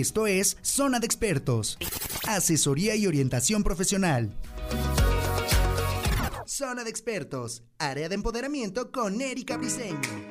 Esto es Zona de Expertos. Asesoría y orientación profesional. Zona de Expertos. Área de empoderamiento con Erika Briseño.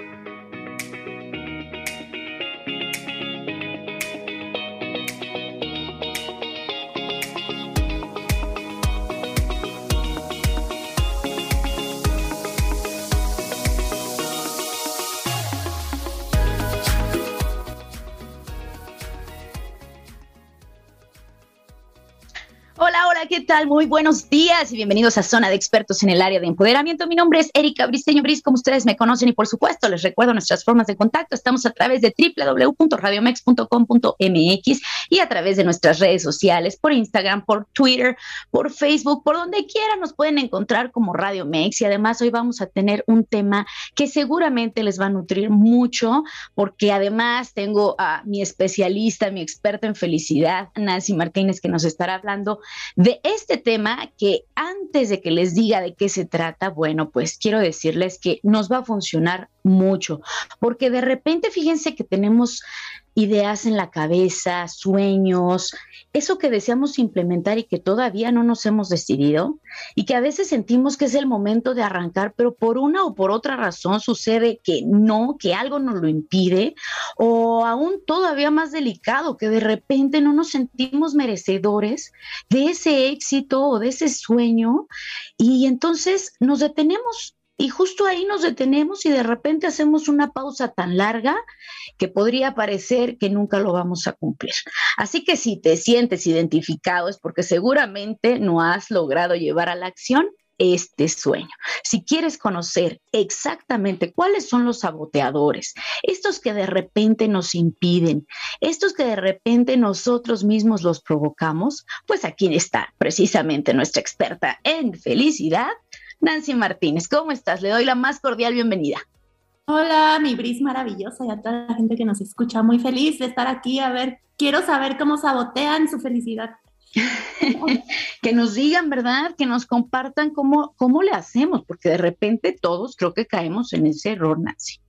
Tal? Muy buenos días y bienvenidos a Zona de Expertos en el área de empoderamiento. Mi nombre es Erika Bristeño Bris, como ustedes me conocen y por supuesto les recuerdo nuestras formas de contacto. Estamos a través de www.radiomex.com.mx y a través de nuestras redes sociales, por Instagram, por Twitter, por Facebook, por donde quiera nos pueden encontrar como Radio Mex y además hoy vamos a tener un tema que seguramente les va a nutrir mucho porque además tengo a mi especialista, mi experta en felicidad, Nancy Martínez, que nos estará hablando de este tema que antes de que les diga de qué se trata, bueno, pues quiero decirles que nos va a funcionar mucho, porque de repente fíjense que tenemos ideas en la cabeza, sueños, eso que deseamos implementar y que todavía no nos hemos decidido y que a veces sentimos que es el momento de arrancar, pero por una o por otra razón sucede que no, que algo nos lo impide o aún todavía más delicado, que de repente no nos sentimos merecedores de ese éxito o de ese sueño y entonces nos detenemos y justo ahí nos detenemos y de repente hacemos una pausa tan larga que podría parecer que nunca lo vamos a cumplir. Así que si te sientes identificado es porque seguramente no has logrado llevar a la acción este sueño. Si quieres conocer exactamente cuáles son los saboteadores, estos que de repente nos impiden, estos que de repente nosotros mismos los provocamos, pues aquí está precisamente nuestra experta en felicidad, Nancy Martínez. ¿Cómo estás? Le doy la más cordial bienvenida. Hola, mi Bris maravillosa y a toda la gente que nos escucha. Muy feliz de estar aquí. A ver, quiero saber cómo sabotean su felicidad. que nos digan, ¿verdad? Que nos compartan cómo, cómo le hacemos, porque de repente todos creo que caemos en ese error, Nancy.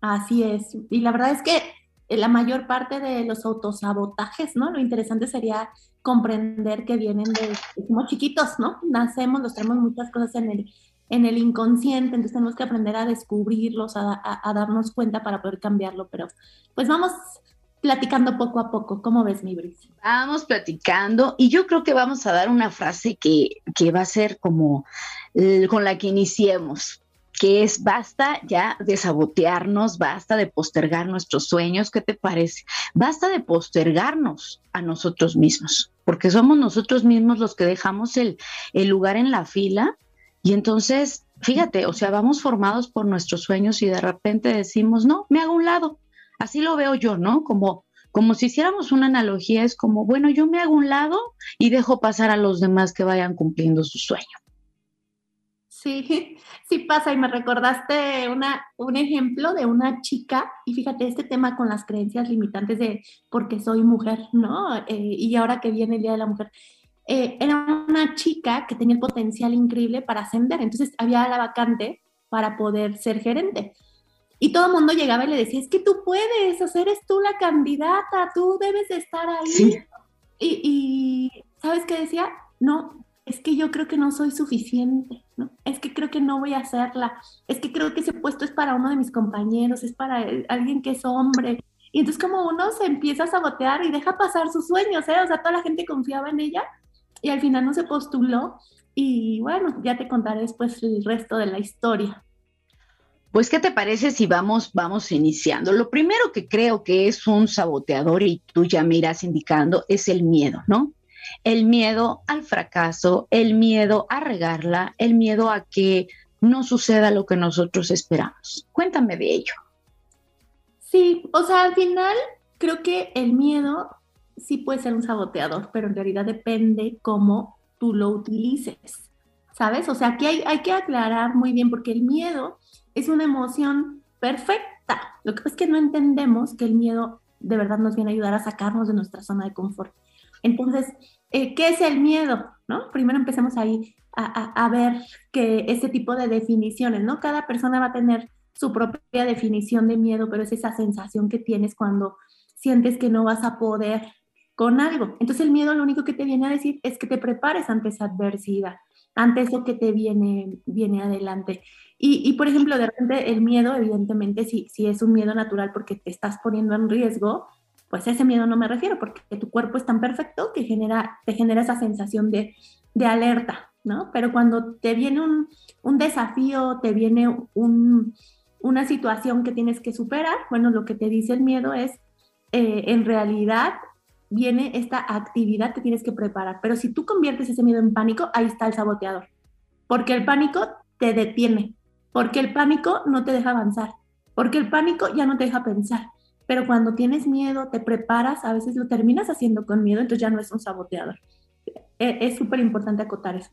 Así es. Y la verdad es que la mayor parte de los autosabotajes, ¿no? Lo interesante sería comprender que vienen de, somos chiquitos, ¿no? Nacemos, los tenemos muchas cosas en el, en el inconsciente, entonces tenemos que aprender a descubrirlos, a, a, darnos cuenta para poder cambiarlo, pero pues vamos platicando poco a poco. ¿Cómo ves, mi Brice? Vamos platicando y yo creo que vamos a dar una frase que, que va a ser como eh, con la que iniciemos que es basta ya de sabotearnos, basta de postergar nuestros sueños, ¿qué te parece? Basta de postergarnos a nosotros mismos, porque somos nosotros mismos los que dejamos el, el lugar en la fila y entonces, fíjate, o sea, vamos formados por nuestros sueños y de repente decimos, no, me hago un lado. Así lo veo yo, ¿no? Como, como si hiciéramos una analogía, es como, bueno, yo me hago un lado y dejo pasar a los demás que vayan cumpliendo su sueño. Sí, sí pasa y me recordaste una, un ejemplo de una chica y fíjate este tema con las creencias limitantes de porque soy mujer, ¿no? Eh, y ahora que viene el Día de la Mujer. Eh, era una chica que tenía el potencial increíble para ascender, entonces había la vacante para poder ser gerente. Y todo el mundo llegaba y le decía, es que tú puedes, o sea, eres tú la candidata, tú debes de estar ahí. Y, y, ¿sabes qué decía? No, es que yo creo que no soy suficiente, ¿no? Es que creo que no voy a hacerla, es que creo que ese puesto es para uno de mis compañeros, es para alguien que es hombre. Y entonces como uno se empieza a sabotear y deja pasar sus sueños, ¿eh? O sea, toda la gente confiaba en ella y al final no se postuló y bueno, ya te contaré después el resto de la historia. Pues, ¿qué te parece si vamos, vamos iniciando? Lo primero que creo que es un saboteador, y tú ya me irás indicando, es el miedo, ¿no? El miedo al fracaso, el miedo a regarla, el miedo a que no suceda lo que nosotros esperamos. Cuéntame de ello. Sí, o sea, al final creo que el miedo sí puede ser un saboteador, pero en realidad depende cómo tú lo utilices, ¿sabes? O sea, aquí hay, hay que aclarar muy bien porque el miedo es una emoción perfecta. Lo que pasa es que no entendemos que el miedo de verdad nos viene a ayudar a sacarnos de nuestra zona de confort. Entonces, eh, ¿qué es el miedo? Primero empecemos ahí a, ver que este tipo de definiciones, ¿no? Cada persona va a tener su propia definición de miedo, pero es esa sensación que tienes cuando sientes que no vas a poder con algo. Entonces el miedo lo único que te viene a decir es que te prepares ante esa adversidad, ante eso que te viene, viene adelante. Y, por ejemplo, de repente el miedo, evidentemente, si, si es un miedo natural porque te estás poniendo en riesgo, pues a ese miedo no me refiero, porque tu cuerpo es tan perfecto que genera, te genera esa sensación de, de alerta, ¿no? Pero cuando te viene un, un desafío, te viene un, una situación que tienes que superar, bueno, lo que te dice el miedo es, eh, en realidad viene esta actividad que tienes que preparar. Pero si tú conviertes ese miedo en pánico, ahí está el saboteador. Porque el pánico te detiene, porque el pánico no te deja avanzar, porque el pánico ya no te deja pensar. Pero cuando tienes miedo, te preparas, a veces lo terminas haciendo con miedo, entonces ya no es un saboteador. E, es súper importante acotar eso.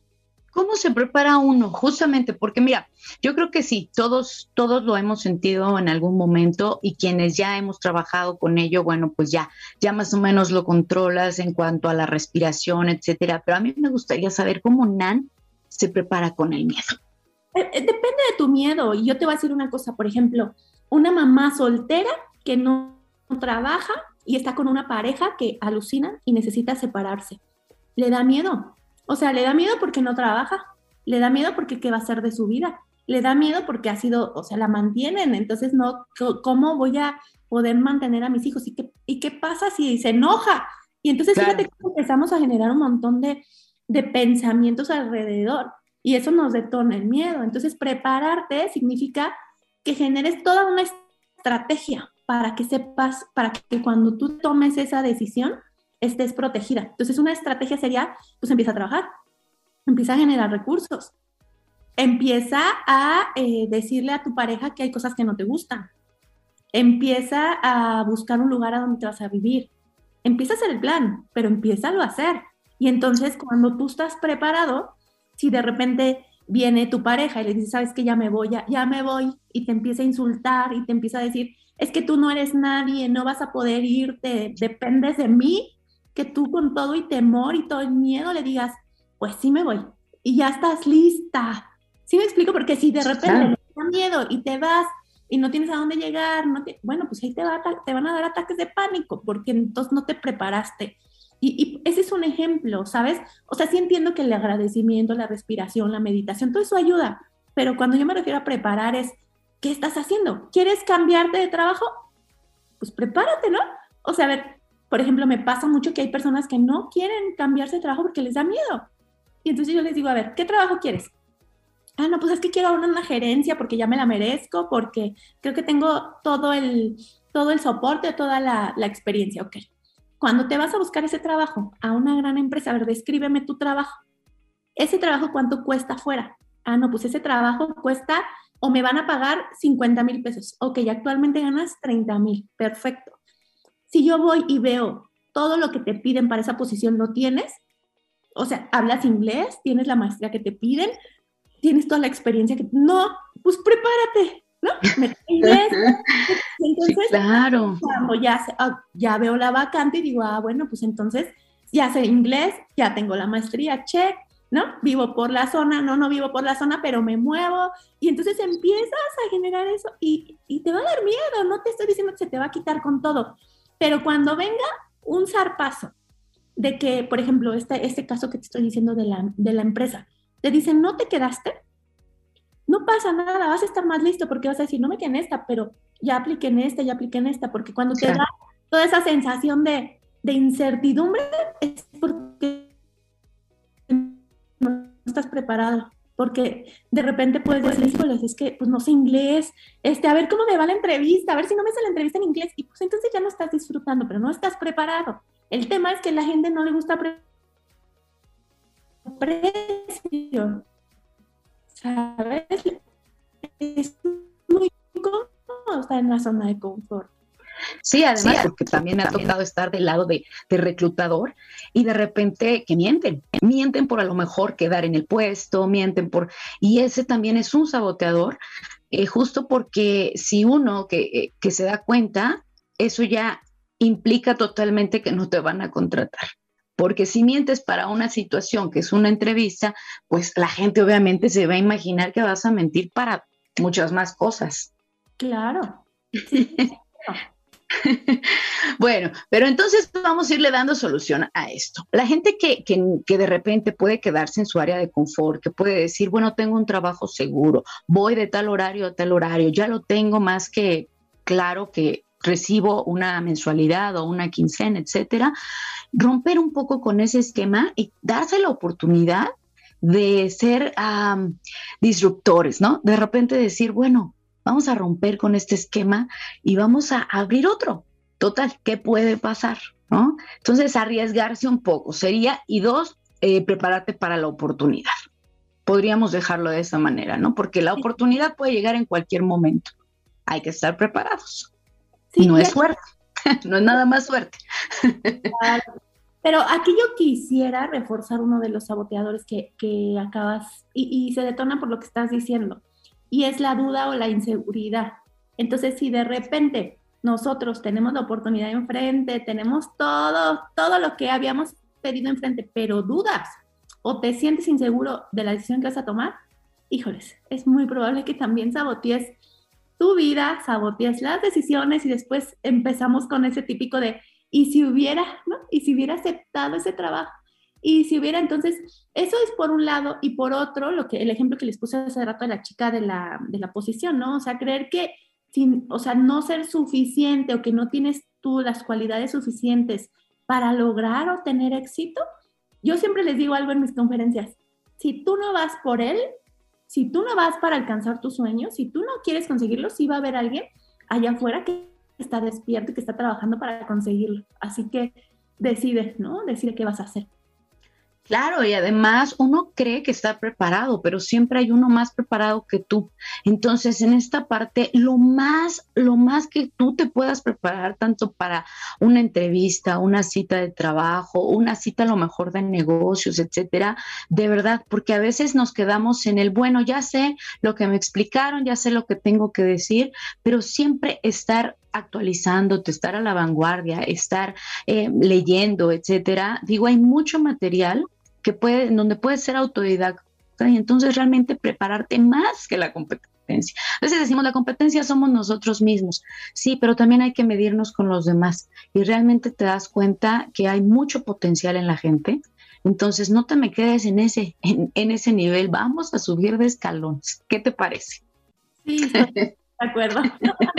¿Cómo se prepara uno? Justamente porque mira, yo creo que sí, todos, todos lo hemos sentido en algún momento y quienes ya hemos trabajado con ello, bueno, pues ya, ya más o menos lo controlas en cuanto a la respiración, etcétera. Pero a mí me gustaría saber cómo Nan se prepara con el miedo. Eh, eh, depende de tu miedo. Y yo te voy a decir una cosa, por ejemplo, una mamá soltera que no trabaja y está con una pareja que alucina y necesita separarse. ¿Le da miedo? O sea, le da miedo porque no trabaja, le da miedo porque qué va a hacer de su vida, le da miedo porque ha sido, o sea, la mantienen, entonces no, ¿cómo voy a poder mantener a mis hijos? ¿Y qué, y qué pasa si se enoja? Y entonces fíjate que empezamos a generar un montón de, de pensamientos alrededor y eso nos detona el miedo. Entonces, prepararte significa que generes toda una estrategia para que sepas, para que cuando tú tomes esa decisión, estés protegida. Entonces, una estrategia sería, pues empieza a trabajar, empieza a generar recursos, empieza a eh, decirle a tu pareja que hay cosas que no te gustan, empieza a buscar un lugar a donde te vas a vivir, empieza a hacer el plan, pero empieza a hacer. Y entonces, cuando tú estás preparado, si de repente viene tu pareja y le dice, sabes que ya me voy, ya me voy, y te empieza a insultar y te empieza a decir, es que tú no eres nadie, no vas a poder irte, dependes de mí, que tú con todo y temor y todo el miedo le digas, pues sí me voy y ya estás lista. ¿Sí me explico? Porque si de repente te da miedo y te vas y no tienes a dónde llegar, no te, bueno, pues ahí te, va, te van a dar ataques de pánico porque entonces no te preparaste. Y, y, ese es un ejemplo, ¿sabes? O sea, sí entiendo que el agradecimiento, la respiración, la meditación, todo eso ayuda, pero cuando yo me refiero a preparar es, ¿qué estás haciendo? ¿Quieres cambiarte de trabajo? Pues prepárate, ¿no? O sea, a ver, por ejemplo, me pasa mucho que hay personas que no quieren cambiarse de trabajo porque les da miedo. Y entonces yo les digo, a ver, ¿qué trabajo quieres? Ah, no, pues es que quiero una, gerencia porque ya me la merezco, porque creo que tengo todo el, todo el soporte, toda la, la experiencia. Ok. Cuando te vas a buscar ese trabajo a una gran empresa, a ver, descríbeme tu trabajo. Ese trabajo, ¿cuánto cuesta fuera? Ah, no, pues ese trabajo cuesta o me van a pagar 50 mil pesos. Ok, actualmente ganas 30 mil. Perfecto. Si yo voy y veo todo lo que te piden para esa posición, ¿lo tienes? O sea, hablas inglés, tienes la maestría que te piden, tienes toda la experiencia que... No, pues prepárate, ¿no? Me inglés. Entonces, claro. cuando ya, ah, ya veo la vacante y digo, ah, bueno, pues entonces ya sé inglés, ya tengo la maestría, check, ¿no? Vivo por la zona, no, no vivo por la zona, pero me muevo. Y entonces empiezas a generar eso y, y te va a dar miedo, no te estoy diciendo que se te va a quitar con todo, pero cuando venga un zarpazo de que, por ejemplo, este, este caso que te estoy diciendo de la, de la empresa, te dicen, no te quedaste, no pasa nada, vas a estar más listo porque vas a decir, no me quedé en esta, pero ya apliqué en esta, ya apliqué en esta, porque cuando te da toda esa sensación de, de incertidumbre es porque estás preparado porque de repente puedes decir, híjoles, es que pues no sé inglés, este, a ver cómo me va la entrevista, a ver si no me sale la entrevista en inglés, y pues entonces ya no estás disfrutando, pero no estás preparado. El tema es que la gente no le gusta precio, ¿sabes? Es muy cómodo estar en la zona de confort. Sí, además, porque también me ha tocado estar del lado de, reclutador y de repente que mienten, mienten por a lo mejor quedar en el puesto, mienten por... Y ese también es un saboteador, eh, justo porque si uno que, eh, que se da cuenta, eso ya implica totalmente que no te van a contratar. Porque si mientes para una situación que es una entrevista, pues la gente obviamente se va a imaginar que vas a mentir para muchas más cosas. Claro. bueno, pero entonces vamos a irle dando solución a esto. La gente que, que, de repente puede quedarse en su área de confort, que puede decir, bueno, tengo un trabajo seguro, voy de tal horario a tal horario, ya lo tengo más que claro que recibo una mensualidad o una quincena, etcétera, romper un poco con ese esquema y darse la oportunidad de ser disruptores, ¿no? De repente decir, bueno, vamos a romper con este esquema y vamos a abrir otro. Total, ¿qué puede pasar? ¿No? Entonces, arriesgarse un poco sería, y dos, eh, prepararte para la oportunidad. Podríamos dejarlo de esa manera, ¿no? Porque la oportunidad puede llegar en cualquier momento. Hay que estar preparados. Sí, no es suerte, no es nada más suerte. Pero aquí yo quisiera reforzar uno de los saboteadores que, que acabas, y, y, se detona por lo que estás diciendo y es la duda o la inseguridad. Entonces, si de repente nosotros tenemos la oportunidad enfrente, tenemos todo, todo lo que habíamos pedido enfrente, pero dudas o te sientes inseguro de la decisión que vas a tomar, híjoles, es muy probable que también sabotees tu vida, sabotees las decisiones y después empezamos con ese típico de, y si hubiera, ¿no? Y si hubiera aceptado ese trabajo, y si hubiera, entonces, eso es por un lado, y por otro, lo que el ejemplo que les puse hace rato a la chica de la, de la posición, ¿no? O sea, creer que, sin, o sea, no ser suficiente o que no tienes tú las cualidades suficientes para lograr o tener éxito. Yo siempre les digo algo en mis conferencias, si tú no vas por él, si tú no vas para alcanzar tus sueños, si tú no quieres conseguirlo, sí va a haber alguien allá afuera que está despierto y que está trabajando para conseguirlo. Así que decide, ¿no? Decide qué vas a hacer. Claro, y además uno cree que está preparado, pero siempre hay uno más preparado que tú. Entonces, en esta parte, lo más, lo más que tú te puedas preparar, tanto para una entrevista, una cita de trabajo, una cita a lo mejor de negocios, etcétera, de verdad, porque a veces nos quedamos en el, bueno, ya sé lo que me explicaron, ya sé lo que tengo que decir, pero siempre estar actualizándote, estar a la vanguardia, estar eh, leyendo, etcétera. Digo, hay mucho material que puede, donde puedes ser autodidacta y entonces realmente prepararte más que la competencia. A veces decimos, la competencia somos nosotros mismos, sí, pero también hay que medirnos con los demás y realmente te das cuenta que hay mucho potencial en la gente. Entonces, no te me quedes en ese, en, en ese nivel, vamos a subir de escalones. ¿Qué te parece? Sí, de acuerdo.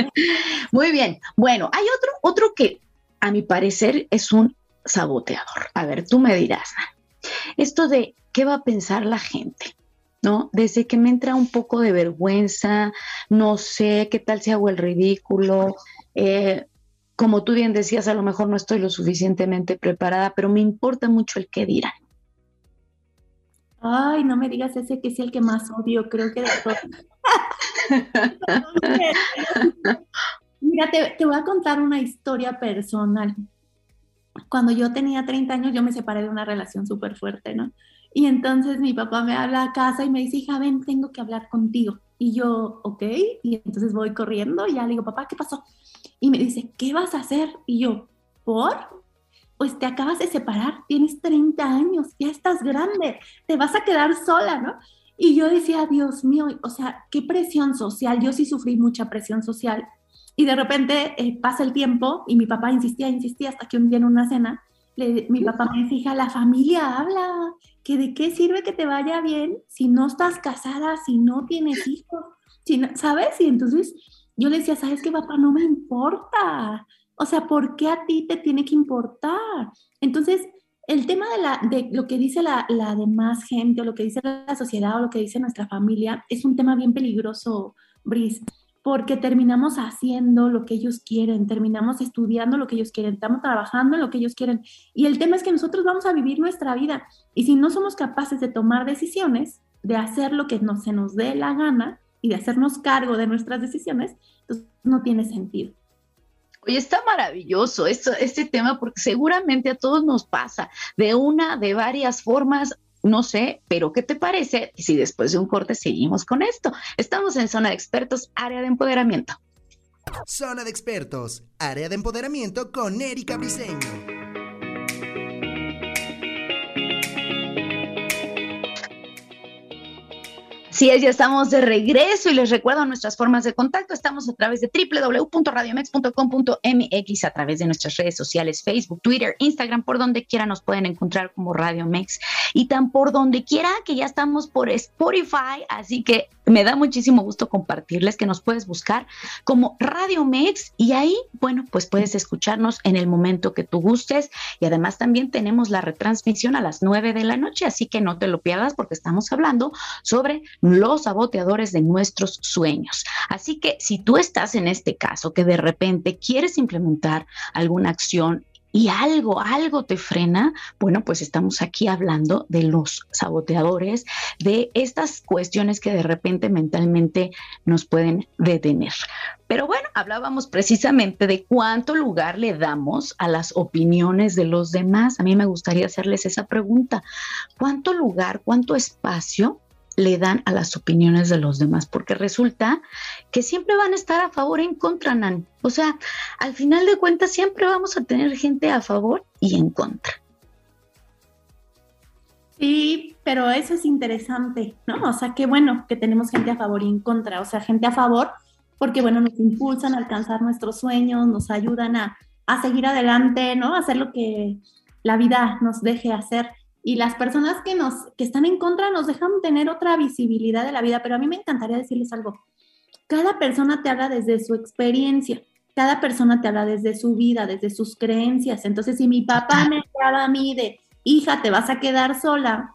Muy bien. Bueno, hay otro, otro que a mi parecer es un saboteador. A ver, tú me dirás, esto de qué va a pensar la gente, ¿no? Desde que me entra un poco de vergüenza, no sé qué tal si hago el ridículo. Eh, como tú bien decías, a lo mejor no estoy lo suficientemente preparada, pero me importa mucho el qué dirán. Ay, no me digas ese que es el que más odio, creo que de todo. Mira, te, te, voy a contar una historia personal cuando yo tenía 30 años, yo me separé de una relación súper fuerte, ¿no? Y entonces mi papá me habla a casa y me dice, hija, ven, tengo que hablar contigo. Y yo, ok, y entonces voy corriendo y ya le digo, papá, ¿qué pasó? Y me dice, ¿qué vas a hacer? Y yo, ¿por? Pues te acabas de separar, tienes 30 años, ya estás grande, te vas a quedar sola, ¿no? Y yo decía, Dios mío, o sea, qué presión social. Yo sí sufrí mucha presión social y de repente eh, pasa el tiempo y mi papá insistía, insistía hasta que un día en una cena, mi papá me decía, la familia habla, que de qué sirve que te vaya bien si no estás casada, si no tienes hijos, si ¿sabes? Y entonces yo le decía, ¿sabes qué, papá? No me importa. O sea, ¿por qué a ti te tiene que importar? Entonces, el tema de, la, de lo que dice la, la demás gente o lo que dice la sociedad o lo que dice nuestra familia es un tema bien peligroso, Brice porque terminamos haciendo lo que ellos quieren, terminamos estudiando lo que ellos quieren, estamos trabajando en lo que ellos quieren. Y el tema es que nosotros vamos a vivir nuestra vida. Y si no somos capaces de tomar decisiones, de hacer lo que se nos dé la gana y de hacernos cargo de nuestras decisiones, entonces no tiene sentido. Oye, está maravilloso este tema porque seguramente a todos nos pasa de una, de varias formas no sé, pero ¿qué te parece si después de un corte seguimos con esto? Estamos en Zona de Expertos, área de empoderamiento. Zona de Expertos, área de empoderamiento con Erika Briseño. Sí, ya estamos de regreso y les recuerdo nuestras formas de contacto. Estamos a través de www.radiomex.com.mx, a través de nuestras redes sociales, Facebook, Twitter, Instagram, por donde quiera nos pueden encontrar como Radio Mex y tan por donde quiera que ya estamos por Spotify, así que me da muchísimo gusto compartirles que nos puedes buscar como Radio Mex y ahí, bueno, pues puedes escucharnos en el momento que tú gustes y además también tenemos la retransmisión a las 9 de la noche, así que no te lo pierdas porque estamos hablando sobre los saboteadores de nuestros sueños. Así que si tú estás en este caso que de repente quieres implementar alguna acción y algo, algo te frena, bueno, pues estamos aquí hablando de los saboteadores, de estas cuestiones que de repente mentalmente nos pueden detener. Pero bueno, hablábamos precisamente de cuánto lugar le damos a las opiniones de los demás. A mí me gustaría hacerles esa pregunta. ¿Cuánto lugar, cuánto espacio le dan a las opiniones de los demás, porque resulta que siempre van a estar a favor en contra, Nan. O sea, al final de cuentas siempre vamos a tener gente a favor y en contra. Sí, pero eso es interesante, ¿no? O sea, qué bueno que tenemos gente a favor y en contra, o sea, gente a favor porque, bueno, nos impulsan a alcanzar nuestros sueños, nos ayudan a, a seguir adelante, ¿no? A hacer lo que la vida nos deje hacer y las personas que nos que están en contra nos dejan tener otra visibilidad de la vida, pero a mí me encantaría decirles algo. Cada persona te habla desde su experiencia, cada persona te habla desde su vida, desde sus creencias. Entonces, si mi papá me hablaba a mí de, hija, te vas a quedar sola,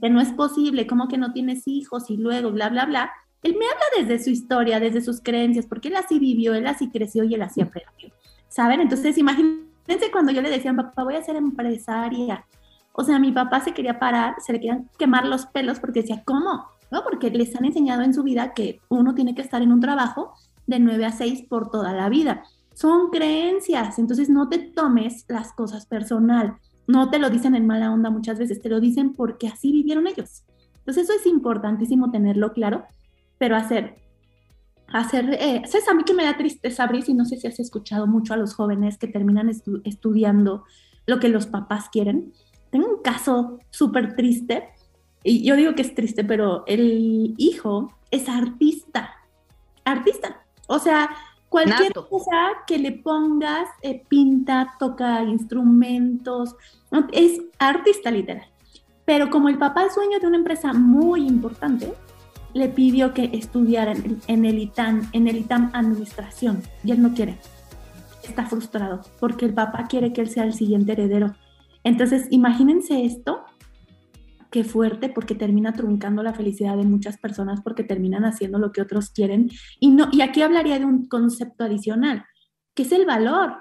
que no es posible, como que no tienes hijos y luego, bla, bla, bla, él me habla desde su historia, desde sus creencias, porque él así vivió, él así creció y él así aprendió. ¿Saben? Entonces, imagínense cuando yo le decía, papá, voy a ser empresaria, o sea, mi papá se quería parar, se le querían quemar los pelos porque decía, ¿cómo? ¿No? Porque les han enseñado en su vida que uno tiene que estar en un trabajo de 9 a 6 por toda la vida. Son creencias, entonces no te tomes las cosas personal. No te lo dicen en mala onda muchas veces, te lo dicen porque así vivieron ellos. Entonces eso es importantísimo tenerlo claro, pero hacer, hacer, eh, ¿sabes? A mí que me da tristeza, Brice, y no sé si has escuchado mucho a los jóvenes que terminan estudiando lo que los papás quieren tengo un caso súper triste, y yo digo que es triste, pero el hijo es artista, artista. O sea, cualquier cosa que le pongas, eh, pinta, toca instrumentos, es artista literal. Pero como el papá es dueño de una empresa muy importante, le pidió que estudiara en, en, el ITAM, en el ITAM Administración, y él no quiere. Está frustrado porque el papá quiere que él sea el siguiente heredero entonces, imagínense esto, qué fuerte, porque termina truncando la felicidad de muchas personas porque terminan haciendo lo que otros quieren. Y, no, y aquí hablaría de un concepto adicional, que es el valor.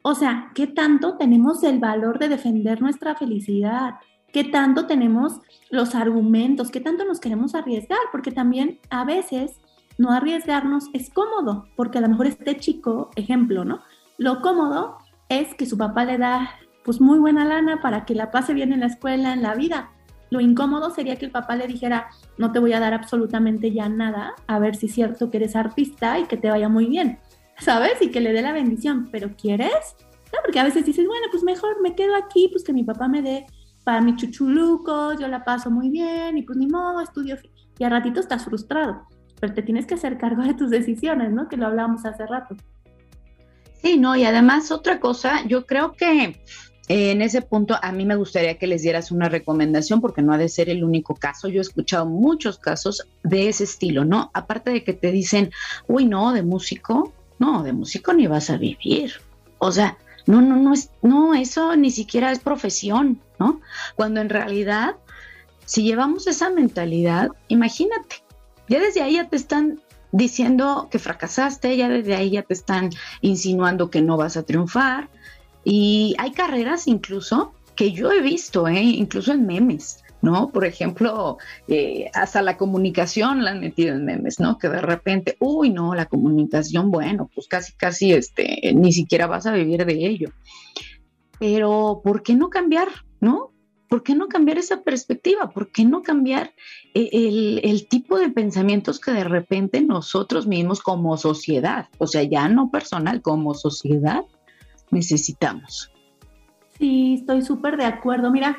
O sea, ¿qué tanto tenemos el valor de defender nuestra felicidad? ¿Qué tanto tenemos los argumentos? ¿Qué tanto nos queremos arriesgar? Porque también a veces no arriesgarnos es cómodo, porque a lo mejor este chico, ejemplo, ¿no? Lo cómodo es que su papá le da pues muy buena lana para que la pase bien en la escuela, en la vida. Lo incómodo sería que el papá le dijera, no te voy a dar absolutamente ya nada, a ver si es cierto que eres artista y que te vaya muy bien, ¿sabes? Y que le dé la bendición, pero ¿quieres? No, porque a veces dices, bueno, pues mejor me quedo aquí, pues que mi papá me dé para mi chuchuluco, yo la paso muy bien y pues ni modo, estudio. Y a ratito estás frustrado, pero te tienes que hacer cargo de tus decisiones, ¿no? Que lo hablábamos hace rato. Sí, no, y además otra cosa, yo creo que en ese punto, a mí me gustaría que les dieras una recomendación, porque no ha de ser el único caso. Yo he escuchado muchos casos de ese estilo, ¿no? Aparte de que te dicen, uy, no, de músico, no, de músico ni vas a vivir. O sea, no, no, no es, no, eso ni siquiera es profesión, ¿no? Cuando en realidad, si llevamos esa mentalidad, imagínate, ya desde ahí ya te están diciendo que fracasaste, ya desde ahí ya te están insinuando que no vas a triunfar, y hay carreras incluso que yo he visto, ¿eh? incluso en memes, ¿no? Por ejemplo, eh, hasta la comunicación la han metido en memes, ¿no? Que de repente, uy, no, la comunicación, bueno, pues casi, casi, este, ni siquiera vas a vivir de ello. Pero, ¿por qué no cambiar, no? ¿Por qué no cambiar esa perspectiva? ¿Por qué no cambiar eh, el, el, tipo de pensamientos que de repente nosotros mismos como sociedad, o sea, ya no personal, como sociedad, necesitamos. Sí, estoy súper de acuerdo. Mira,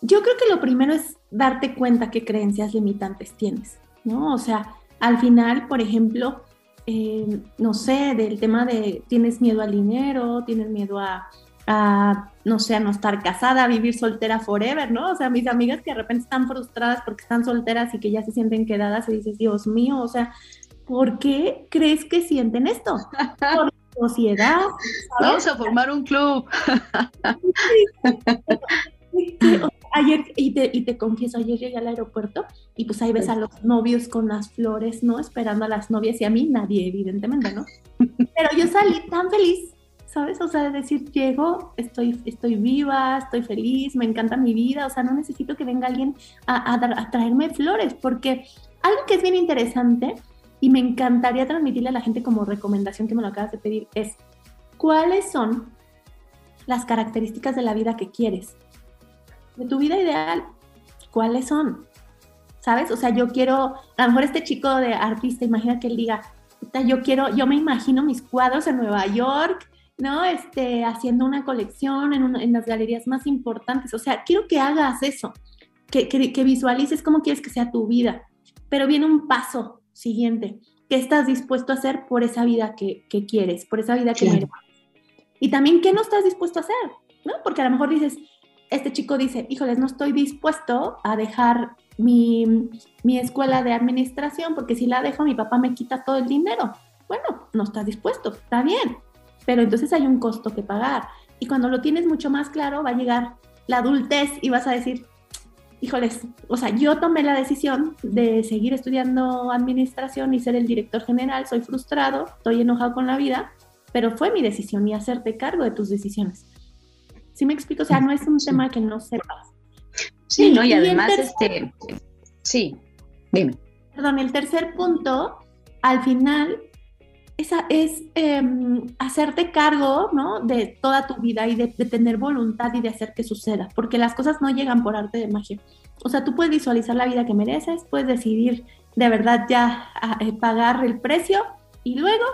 yo creo que lo primero es darte cuenta qué creencias limitantes tienes. ¿no? O sea, al final, por ejemplo, eh, no sé, del tema de tienes miedo al dinero, tienes miedo a, no sé, a no estar casada, a vivir soltera forever, ¿no? O sea, mis amigas que de repente están frustradas porque están solteras y que ya se sienten quedadas y dices, Dios mío, o sea, ¿por qué crees que sienten esto? Por sociedad. Vamos a formar un club. ayer, y te, y te confieso, ayer llegué al aeropuerto y pues ahí ves a los novios con las flores, ¿no? Esperando a las novias y a mí nadie, evidentemente, ¿no? Pero yo salí tan feliz, ¿sabes? O sea, de decir, llego, estoy, estoy viva, estoy feliz, me encanta mi vida, o sea, no necesito que venga alguien a, a traerme flores, porque algo que es bien interesante y me encantaría transmitirle a la gente como recomendación que me lo acabas de pedir es, ¿cuáles son las características de la vida que quieres? de tu vida ideal, ¿cuáles son? ¿Sabes? O sea, yo quiero, a lo mejor este chico de artista, imagina que él diga, yo quiero, yo me imagino mis cuadros en Nueva York, ¿no? Este, haciendo una colección en, en las galerías más importantes. O sea, quiero que hagas eso, que, que, visualices cómo quieres que sea tu vida. Pero viene un paso siguiente. ¿Qué estás dispuesto a hacer por esa vida que, que quieres, por esa vida que mereces? Y también, ¿qué no estás dispuesto a hacer? ¿No? Porque a lo mejor dices, este chico dice, híjoles, no estoy dispuesto a dejar mi, escuela de administración porque si la dejo mi papá me quita todo el dinero. Bueno, no estás dispuesto, está bien, pero entonces hay un costo que pagar. Y cuando lo tienes mucho más claro, va a llegar la adultez y vas a decir, híjoles, o sea, yo tomé la decisión de seguir estudiando administración y ser el director general, soy frustrado, estoy enojado con la vida, pero fue mi decisión y hacerte cargo de tus decisiones. ¿Sí me explico? O sea, no es un tema que no sepas. Sí, ¿no? Y, además, este, sí, dime. Perdón, el tercer punto, al final, esa es em, hacerte cargo, ¿no? De toda tu vida y de, tener voluntad y de hacer que suceda, porque las cosas no llegan por arte de magia. O sea, tú puedes visualizar la vida que mereces, puedes decidir de verdad ya eh, pagar el precio y luego,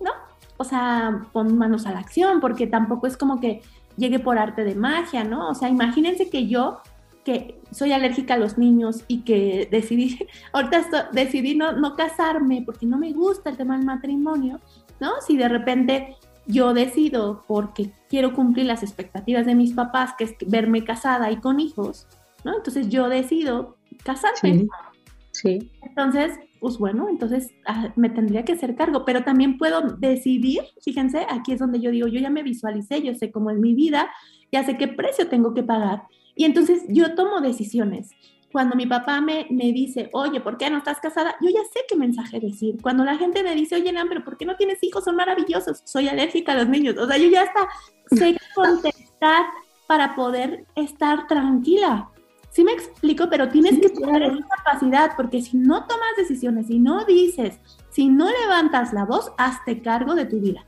¿no? O sea, pon manos a la acción, porque tampoco es como que llegue por arte de magia, ¿no? O sea, imagínense que yo, que soy alérgica a los niños y que decidí, ahorita decidí no, no casarme porque no me gusta el tema del matrimonio, ¿no? Si de repente yo decido porque quiero cumplir las expectativas de mis papás, que es verme casada y con hijos, ¿no? Entonces yo decido casarme. Sí. Entonces, pues bueno, entonces ah, me tendría que hacer cargo, pero también puedo decidir, fíjense, aquí es donde yo digo, yo ya me visualicé, yo sé cómo es mi vida, ya sé qué precio tengo que pagar. Y entonces yo tomo decisiones. Cuando mi papá me, me dice, oye, ¿por qué no estás casada? Yo ya sé qué mensaje decir. Cuando la gente me dice, oye, Nan, pero ¿por qué no tienes hijos? Son maravillosos. Soy alérgica a los niños. O sea, yo ya hasta sé contestar para poder estar tranquila. Sí me explico, pero tienes que tener esa capacidad, porque si no tomas decisiones, si no dices, si no levantas la voz, hazte cargo de tu vida.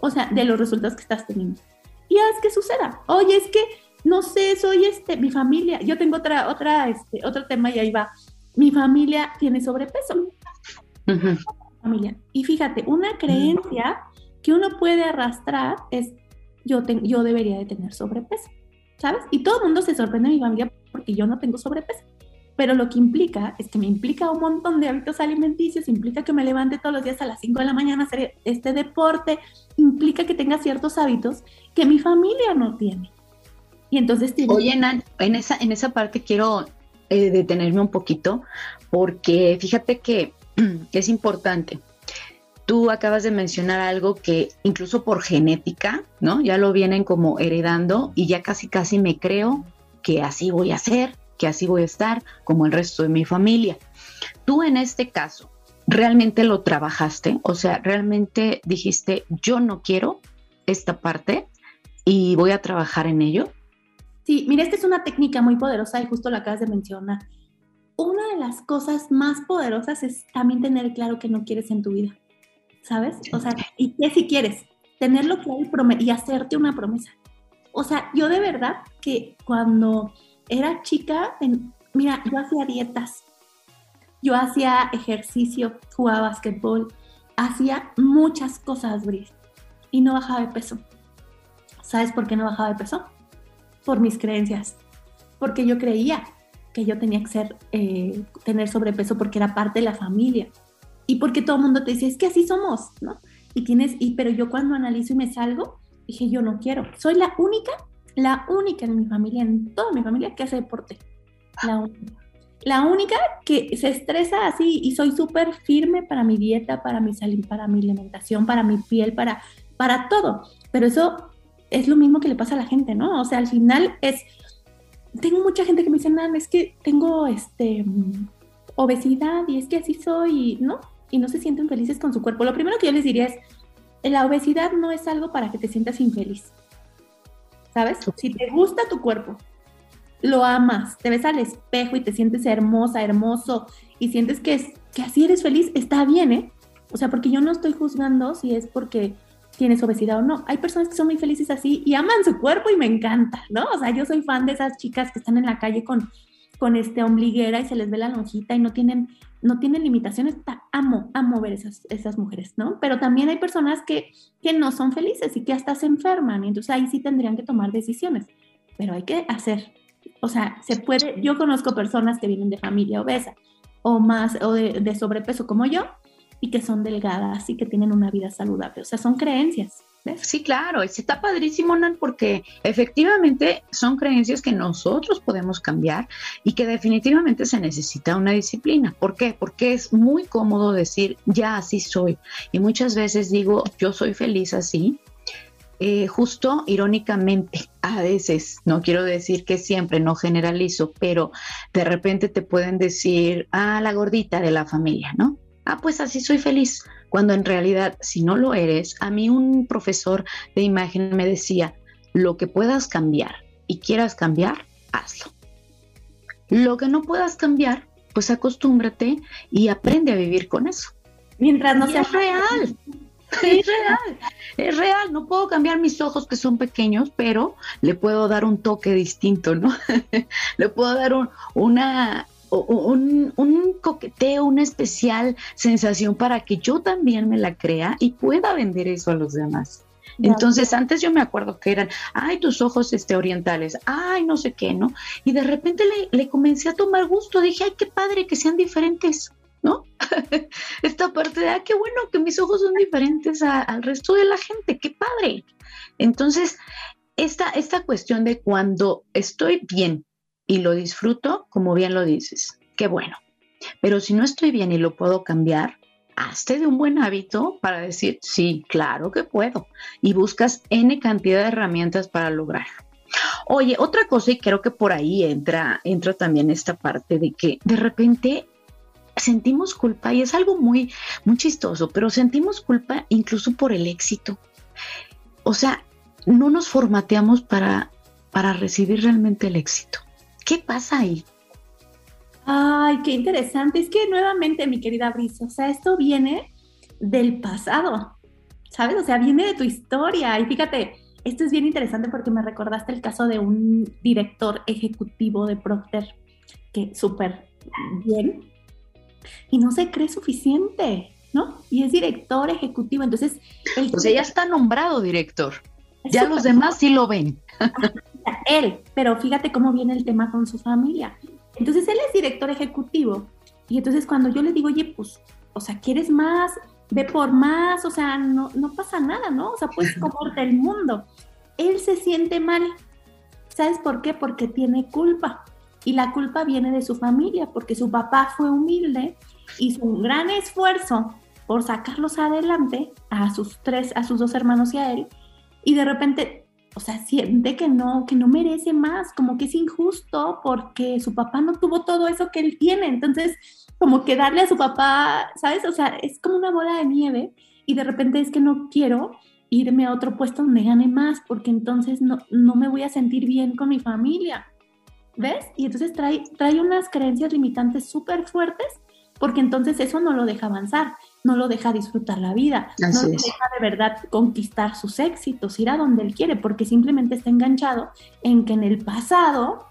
O sea, de los resultados que estás teniendo. Y haz que suceda. Oye, es que, no sé, soy este, mi familia, yo tengo otra, otra, este, otro tema y ahí va. Mi familia tiene sobrepeso. familia. Y fíjate, una creencia que uno puede arrastrar es, yo, yo debería de tener sobrepeso. ¿sabes? Y todo el mundo se sorprende de mi familia porque yo no tengo sobrepeso. Pero lo que implica es que me implica un montón de hábitos alimenticios, implica que me levante todos los días a las 5 de la mañana a hacer este deporte, implica que tenga ciertos hábitos que mi familia no tiene. Y entonces Oye, Nan, en esa, en esa parte quiero eh, detenerme un poquito, porque fíjate que es importante. Tú acabas de mencionar algo que incluso por genética, ¿no? Ya lo vienen como heredando y ya casi casi me creo que así voy a ser, que así voy a estar como el resto de mi familia. Tú en este caso, ¿realmente lo trabajaste? O sea, ¿realmente dijiste, yo no quiero esta parte y voy a trabajar en ello? Sí, mira, esta es una técnica muy poderosa y justo la acabas de mencionar. Una de las cosas más poderosas es también tener claro que no quieres en tu vida. ¿sabes? O sea, ¿y qué si quieres? Tenerlo claro y, y hacerte una promesa. O sea, yo de verdad que cuando era chica, mira, yo hacía dietas, yo hacía ejercicio, jugaba basquetbol, hacía muchas cosas, Bris, y no bajaba de peso. ¿Sabes por qué no bajaba de peso? Por mis creencias. Porque yo creía que yo tenía que ser, eh, tener sobrepeso porque era parte de la familia y porque todo el mundo te dice, es que así somos, ¿no? Y tienes, y, pero yo cuando analizo y me salgo, dije, yo no quiero, soy la única, la única en mi familia, en toda mi familia que hace deporte, la única. La única que se estresa así y soy súper firme para mi dieta, para mi salud, para mi alimentación, para mi piel, para, para todo. Pero eso es lo mismo que le pasa a la gente, ¿no? O sea, al final es, tengo mucha gente que me dice, nada, es que tengo este obesidad y es que así soy, ¿no? Y no se sienten felices con su cuerpo. Lo primero que yo les diría es, la obesidad no es algo para que te sientas infeliz. ¿Sabes? Si te gusta tu cuerpo, lo amas, te ves al espejo y te sientes hermosa, hermoso y sientes que, que así eres feliz, está bien, ¿eh? O sea, porque yo no estoy juzgando si es porque tienes obesidad o no. Hay personas que son muy felices así y aman su cuerpo y me encanta, ¿no? O sea, yo soy fan de esas chicas que están en la calle con, con este ombliguera y se les ve la lonjita y no tienen, no tienen limitaciones. amo, amo ver esas, esas mujeres, ¿no? Pero también hay personas que, que no son felices y que hasta se enferman y entonces ahí sí tendrían que tomar decisiones. Pero hay que hacer, o sea, se puede, yo conozco personas que vienen de familia obesa o más, o de, sobrepeso como yo, y que son delgadas y que tienen una vida saludable. O sea, son creencias. Sí, claro, está padrísimo, Nan, porque efectivamente son creencias que nosotros podemos cambiar y que definitivamente se necesita una disciplina. ¿Por qué? Porque es muy cómodo decir, ya así soy. Y muchas veces digo, yo soy feliz así, eh, justo irónicamente, a veces, no quiero decir que siempre, no generalizo, pero de repente te pueden decir, ah, la gordita de la familia, ¿no? Ah, pues así soy feliz. Cuando en realidad, si no lo eres, a mí un profesor de imagen me decía, lo que puedas cambiar y quieras cambiar, hazlo. Lo que no puedas cambiar, pues acostúmbrate y aprende a vivir con eso. Mientras no sea real. Es real, es real. No puedo cambiar mis ojos que son pequeños, pero le puedo dar un toque distinto, ¿no? le puedo dar una, un, un, coqueteo, una especial sensación para que yo también me la crea y pueda vender eso a los demás. Entonces, antes yo me acuerdo que eran, ay, tus ojos este, orientales, ay, no sé qué, ¿no? Y de repente le, le comencé a tomar gusto, dije, ay, qué padre que sean diferentes. ¿no? Esta parte de, ah, qué bueno que mis ojos son diferentes al resto de la gente, qué padre. Entonces, esta, esta cuestión de cuando estoy bien y lo disfruto, como bien lo dices, qué bueno. Pero si no estoy bien y lo puedo cambiar, hazte de un buen hábito para decir, sí, claro que puedo. Y buscas N cantidad de herramientas para lograrlo. Oye, otra cosa, y creo que por ahí entra, entra también esta parte de que de repente sentimos culpa y es algo muy, muy chistoso, pero sentimos culpa incluso por el éxito. O sea, no nos formateamos para, para recibir realmente el éxito. ¿Qué pasa ahí? Ay, qué interesante. Es que nuevamente, mi querida Brisa, o sea, esto viene del pasado, ¿sabes? O sea, viene de tu historia. Y fíjate, esto es bien interesante porque me recordaste el caso de un director ejecutivo de Procter, que súper bien, y no se cree suficiente, ¿no? Y es director ejecutivo, entonces... El pues ya está nombrado director. Ya los demás sí lo ven. Él, pero fíjate cómo viene el tema con su familia. Entonces él es director ejecutivo y entonces cuando yo le digo, oye, pues, o sea, ¿quieres más? Ve por más, o sea, no, no pasa nada, ¿no? O sea, puedes comerte el mundo. Él se siente mal. ¿Sabes por qué? Porque tiene culpa. Y la culpa viene de su familia, porque su papá fue humilde, hizo un gran esfuerzo por sacarlos adelante, a sus tres, a sus dos hermanos y a él, y de repente, o sea, siente que no, que no merece más, como que es injusto porque su papá no tuvo todo eso que él tiene. Entonces, como que darle a su papá, ¿sabes? O sea, es como una bola de nieve y de repente es que no quiero irme a otro puesto donde gane más porque entonces no, no me voy a sentir bien con mi familia. ¿ves? Y entonces trae, trae unas creencias limitantes súper fuertes porque entonces eso no lo deja avanzar, no lo deja disfrutar la vida, no lo deja de verdad conquistar sus éxitos, ir a donde él quiere, porque simplemente está enganchado en que en el pasado,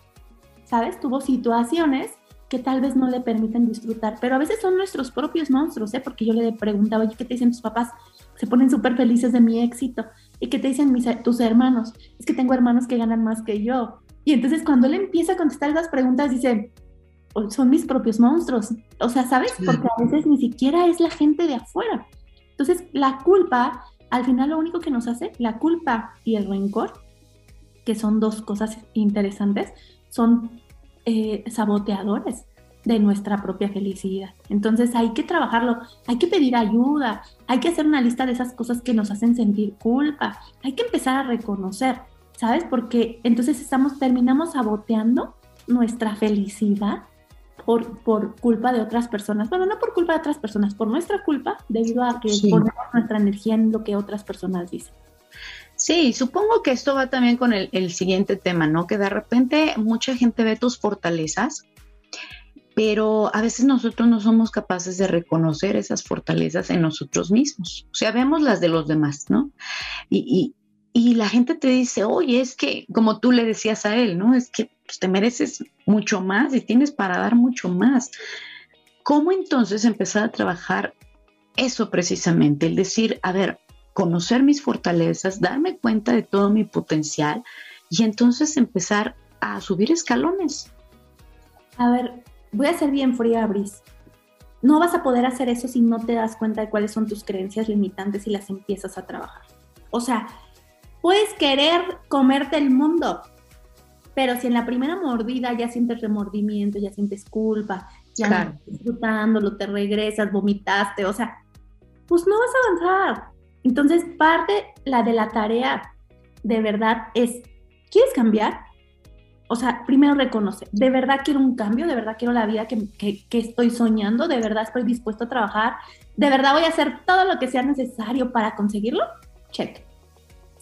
¿sabes? Tuvo situaciones que tal vez no le permiten disfrutar, pero a veces son nuestros propios monstruos, ¿eh? Porque yo le preguntaba, oye, ¿qué te dicen tus papás? Se ponen súper felices de mi éxito. ¿Y qué te dicen mis, tus hermanos? Es que tengo hermanos que ganan más que yo. Y entonces cuando él empieza a contestar esas preguntas, dice, son mis propios monstruos. O sea, ¿sabes? Porque a veces ni siquiera es la gente de afuera. Entonces, la culpa, al final lo único que nos hace, la culpa y el rencor, que son dos cosas interesantes, son eh, saboteadores de nuestra propia felicidad. Entonces hay que trabajarlo, hay que pedir ayuda, hay que hacer una lista de esas cosas que nos hacen sentir culpa, hay que empezar a reconocer, ¿sabes? Porque entonces estamos, terminamos saboteando nuestra felicidad por, por culpa de otras personas. Bueno, no por culpa de otras personas, por nuestra culpa, debido a que ponemos nuestra energía en lo que otras personas dicen. Sí, supongo que esto va también con el, el, siguiente tema, ¿no? Que de repente mucha gente ve tus fortalezas, pero a veces nosotros no somos capaces de reconocer esas fortalezas en nosotros mismos. O sea, vemos las de los demás, ¿no? Y, y, y la gente te dice, oye, es que, como tú le decías a él, ¿no? Es que pues, te mereces mucho más y tienes para dar mucho más. ¿Cómo entonces empezar a trabajar eso precisamente? El decir, a ver, conocer mis fortalezas, darme cuenta de todo mi potencial y entonces empezar a subir escalones. A ver, voy a ser bien fría, Bris. No vas a poder hacer eso si no te das cuenta de cuáles son tus creencias limitantes y las empiezas a trabajar. O sea, puedes querer comerte el mundo, pero si en la primera mordida ya sientes remordimiento, ya sientes culpa, ya no estás disfrutándolo, te regresas, vomitaste, o sea, pues no vas a avanzar. Entonces, parte la de la tarea de verdad es, ¿quieres cambiar? O sea, primero reconoce, ¿de verdad quiero un cambio? ¿De verdad quiero la vida que, que estoy soñando? ¿De verdad estoy dispuesto a trabajar? ¿De verdad voy a hacer todo lo que sea necesario para conseguirlo? Check.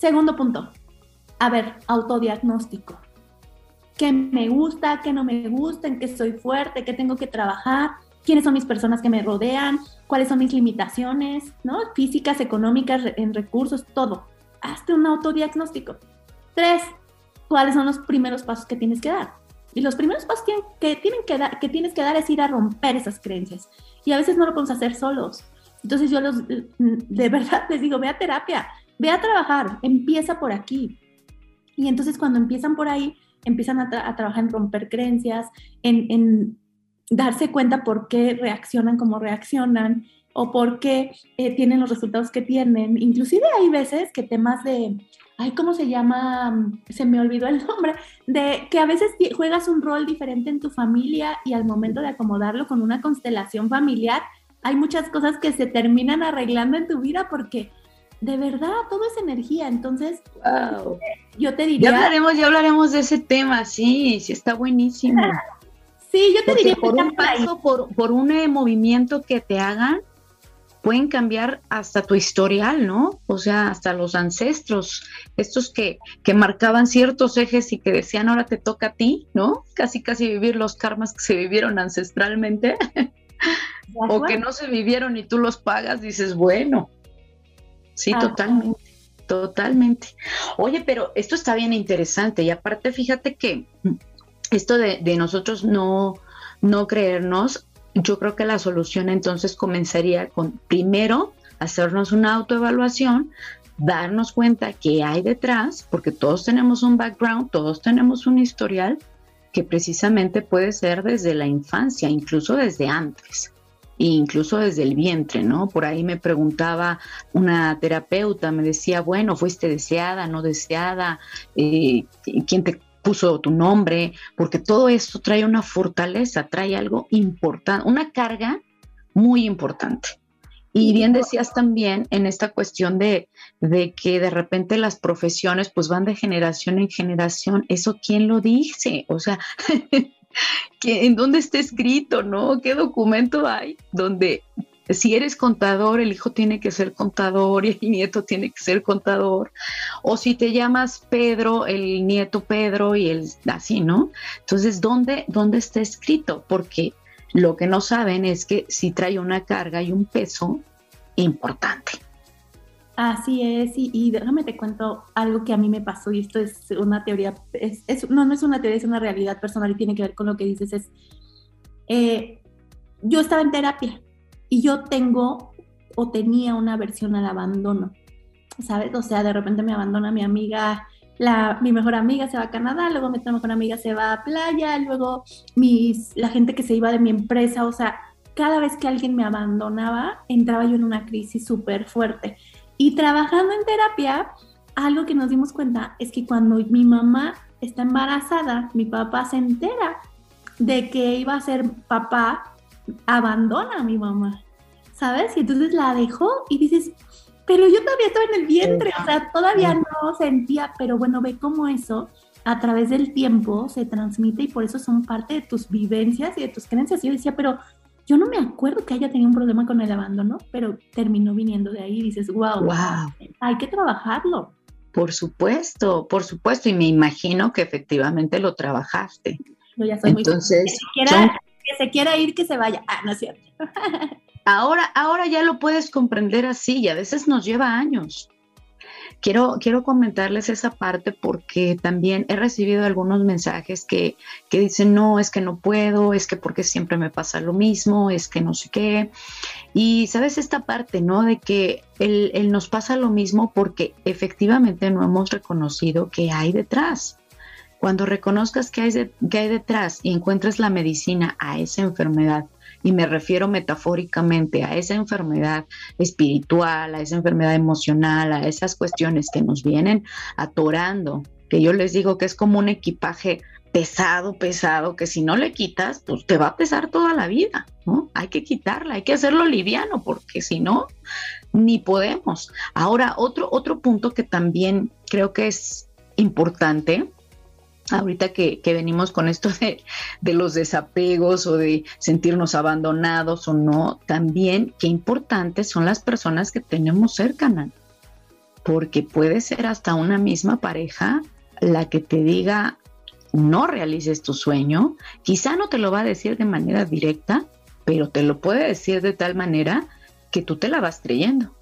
Segundo punto. A ver, autodiagnóstico qué me gusta, qué no me gusta, en qué soy fuerte, qué tengo que trabajar, quiénes son mis personas que me rodean, cuáles son mis limitaciones, ¿no? Físicas, económicas, en recursos, todo. Hazte un autodiagnóstico. Tres, cuáles son los primeros pasos que tienes que dar. Y los primeros pasos que, tienen que, dar, que tienes que dar es ir a romper esas creencias. Y a veces no lo podemos hacer solos. Entonces yo los, de verdad les digo, ve a terapia, ve a trabajar, empieza por aquí. Y entonces cuando empiezan por ahí, empiezan a, trabajar en romper creencias, en, darse cuenta por qué reaccionan como reaccionan o por qué eh, tienen los resultados que tienen. Inclusive hay veces que temas de, ay, ¿cómo se llama? Se me olvidó el nombre, de que a veces juegas un rol diferente en tu familia y al momento de acomodarlo con una constelación familiar, hay muchas cosas que se terminan arreglando en tu vida porque de verdad, todo es energía. Entonces, yo te diría. Ya hablaremos, ya hablaremos de ese tema, sí, sí, está buenísimo. Sí, yo te diría por un paso, por, por un eh, movimiento que te hagan, pueden cambiar hasta tu historial, ¿no? O sea, hasta los ancestros, estos que, que marcaban ciertos ejes y que decían ahora te toca a ti, ¿no? Casi, casi vivir los karmas que se vivieron ancestralmente. o que no se vivieron y tú los pagas, dices, bueno, Sí, ah, totalmente, totalmente. Oye, pero esto está bien interesante y aparte fíjate que esto de, nosotros no, no creernos, yo creo que la solución entonces comenzaría con primero hacernos una autoevaluación, darnos cuenta que hay detrás, porque todos tenemos un background, todos tenemos un historial que precisamente puede ser desde la infancia, incluso desde antes incluso desde el vientre, ¿no? Por ahí me preguntaba una terapeuta, me decía, bueno, fuiste deseada, no deseada, eh, quién te puso tu nombre, porque todo esto trae una fortaleza, trae algo importante, una carga muy importante. Y bien decías también en esta cuestión de, de, que de repente las profesiones pues van de generación en generación. ¿Eso quién lo dice? O sea, ¿En dónde está escrito, no? ¿Qué documento hay donde si eres contador, el hijo tiene que ser contador y el nieto tiene que ser contador. O si te llamas Pedro, el nieto Pedro y el así, ¿no? Entonces, ¿dónde, dónde está escrito? Porque lo que no saben es que si trae una carga y un peso importante. Así es, y, déjame te cuento algo que a mí me pasó, y esto es una teoría, es, no, no es una teoría, es una realidad personal y tiene que ver con lo que dices, es, eh, yo estaba en terapia y yo tengo o tenía una aversión al abandono, ¿sabes? O sea, de repente me abandona mi amiga la, mi mejor amiga se va a Canadá, luego mi otra mejor amiga se va a playa, luego mis, la gente que se iba de mi empresa, o sea, cada vez que alguien me abandonaba, entraba yo en una crisis súper fuerte. Y trabajando en terapia, algo que nos dimos cuenta es que cuando mi mamá está embarazada, mi papá se entera de que iba a ser papá, abandona a mi mamá, ¿sabes? Y entonces la dejó y dices, pero yo todavía estaba en el vientre, o sea, todavía no sentía, pero bueno, ve cómo eso a través del tiempo se transmite y por eso son parte de tus vivencias y de tus creencias. Y yo decía, pero yo no me acuerdo que haya tenido un problema con el abandono, pero terminó viniendo de ahí y dices, wow, wow. hay que trabajarlo. Por supuesto, por supuesto, y me imagino que efectivamente lo trabajaste. Yo ya soy Entonces, muy... que, que se quiera ir, que se vaya. Ah, no es cierto. Ahora, ahora ya lo puedes comprender así y a veces nos lleva años. Quiero, quiero comentarles esa parte porque también he recibido algunos mensajes que, que dicen, no, es que no puedo, es que porque siempre me pasa lo mismo, es que no sé qué. Y sabes esta parte, ¿no? De que él, nos pasa lo mismo porque efectivamente no hemos reconocido que hay detrás. Cuando reconozcas que hay, que hay detrás y encuentres la medicina a esa enfermedad, y me refiero metafóricamente a esa enfermedad espiritual, a esa enfermedad emocional, a esas cuestiones que nos vienen atorando, que yo les digo que es como un equipaje pesado, pesado, que si no le quitas, pues te va a pesar toda la vida, ¿no? Hay que quitarla, hay que hacerlo liviano, porque si no, ni podemos. Ahora, otro, otro punto que también creo que es importante ahorita que, venimos con esto de, de, los desapegos o de sentirnos abandonados o no, también qué importantes son las personas que tenemos cercanas, porque puede ser hasta una misma pareja la que te diga no realices tu sueño, quizá no te lo va a decir de manera directa, pero te lo puede decir de tal manera que tú te la vas creyendo,